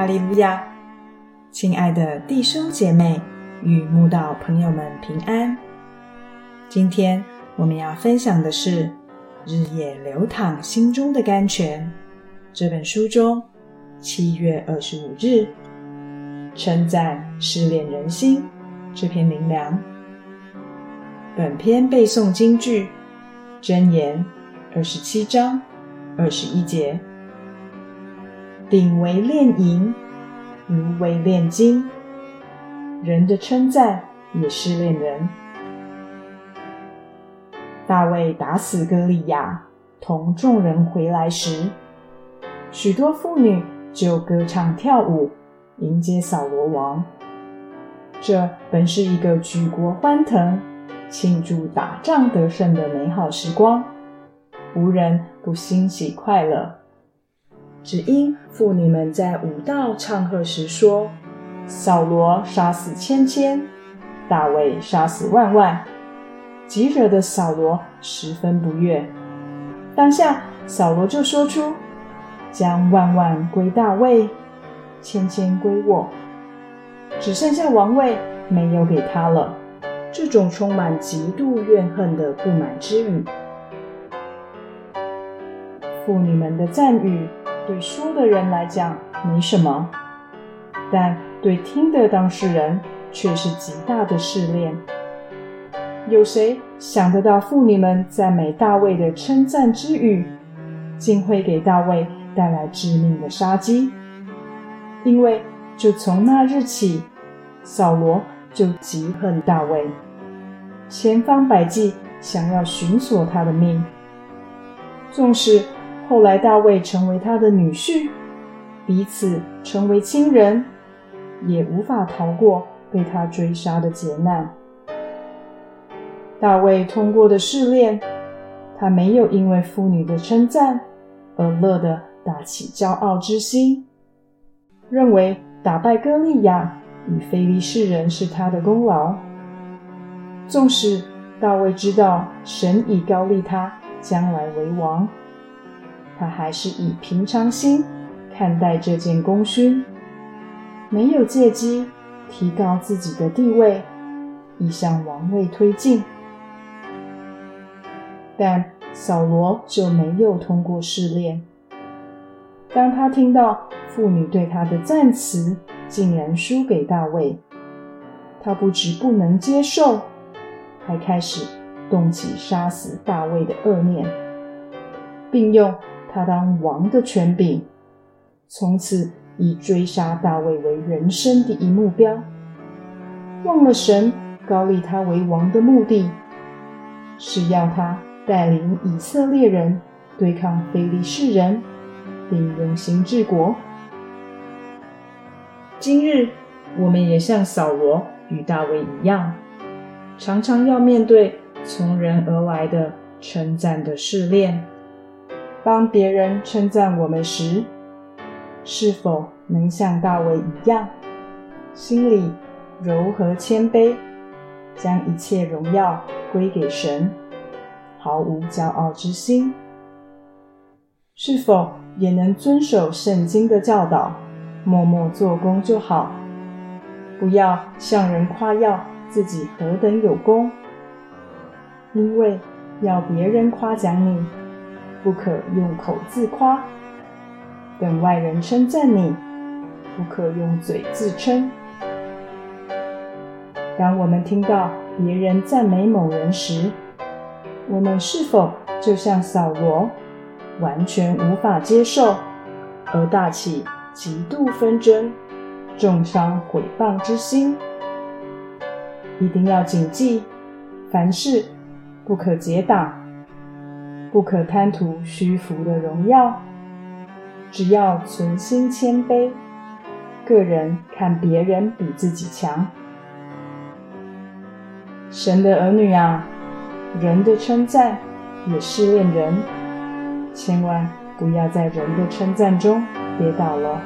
哈利路亚！亲爱的弟兄姐妹与慕道朋友们平安。今天我们要分享的是《日夜流淌心中的甘泉》这本书中七月二十五日称赞失恋人心这篇灵粮。本篇背诵京剧箴言二十七章二十一节。鼎为炼银，炉为炼金。人的称赞也是炼人。大卫打死歌利亚，同众人回来时，许多妇女就歌唱跳舞，迎接扫罗王。这本是一个举国欢腾、庆祝打仗得胜的美好时光，无人不欣喜快乐。只因妇女们在舞蹈唱和时说：“扫罗杀死千千，大卫杀死万万。”急惹的扫罗十分不悦。当下，扫罗就说出：“将万万归大卫，千千归我，只剩下王位没有给他了。”这种充满极度怨恨的不满之语，妇女们的赞誉。对说的人来讲没什么，但对听的当事人却是极大的试炼。有谁想得到妇女们赞美大卫的称赞之语，竟会给大卫带来致命的杀机？因为就从那日起，扫罗就极恨大卫，千方百计想要寻索他的命，纵使。后来，大卫成为他的女婿，彼此成为亲人，也无法逃过被他追杀的劫难。大卫通过的试炼，他没有因为妇女的称赞而乐得打起骄傲之心，认为打败歌利亚与非利士人是他的功劳。纵使大卫知道神已高立他将来为王。他还是以平常心看待这件功勋，没有借机提高自己的地位，以向王位推进。但扫罗就没有通过试炼。当他听到妇女对他的赞词竟然输给大卫，他不止不能接受，还开始动起杀死大卫的恶念，并用。他当王的权柄，从此以追杀大卫为人生第一目标，忘了神高立他为王的目的，是要他带领以色列人对抗非利士人，并用心治国。今日我们也像扫罗与大卫一样，常常要面对从人而来的称赞的试炼。当别人称赞我们时，是否能像大卫一样，心里柔和谦卑，将一切荣耀归给神，毫无骄傲之心？是否也能遵守圣经的教导，默默做工就好，不要向人夸耀自己何等有功，因为要别人夸奖你。不可用口自夸，等外人称赞你；不可用嘴自称。当我们听到别人赞美某人时，我们是否就像扫罗，完全无法接受，而大起极度纷争、重伤毁谤之心？一定要谨记，凡事不可结党。不可贪图虚浮的荣耀，只要存心谦卑，个人看别人比自己强。神的儿女啊，人的称赞也试炼人，千万不要在人的称赞中跌倒了。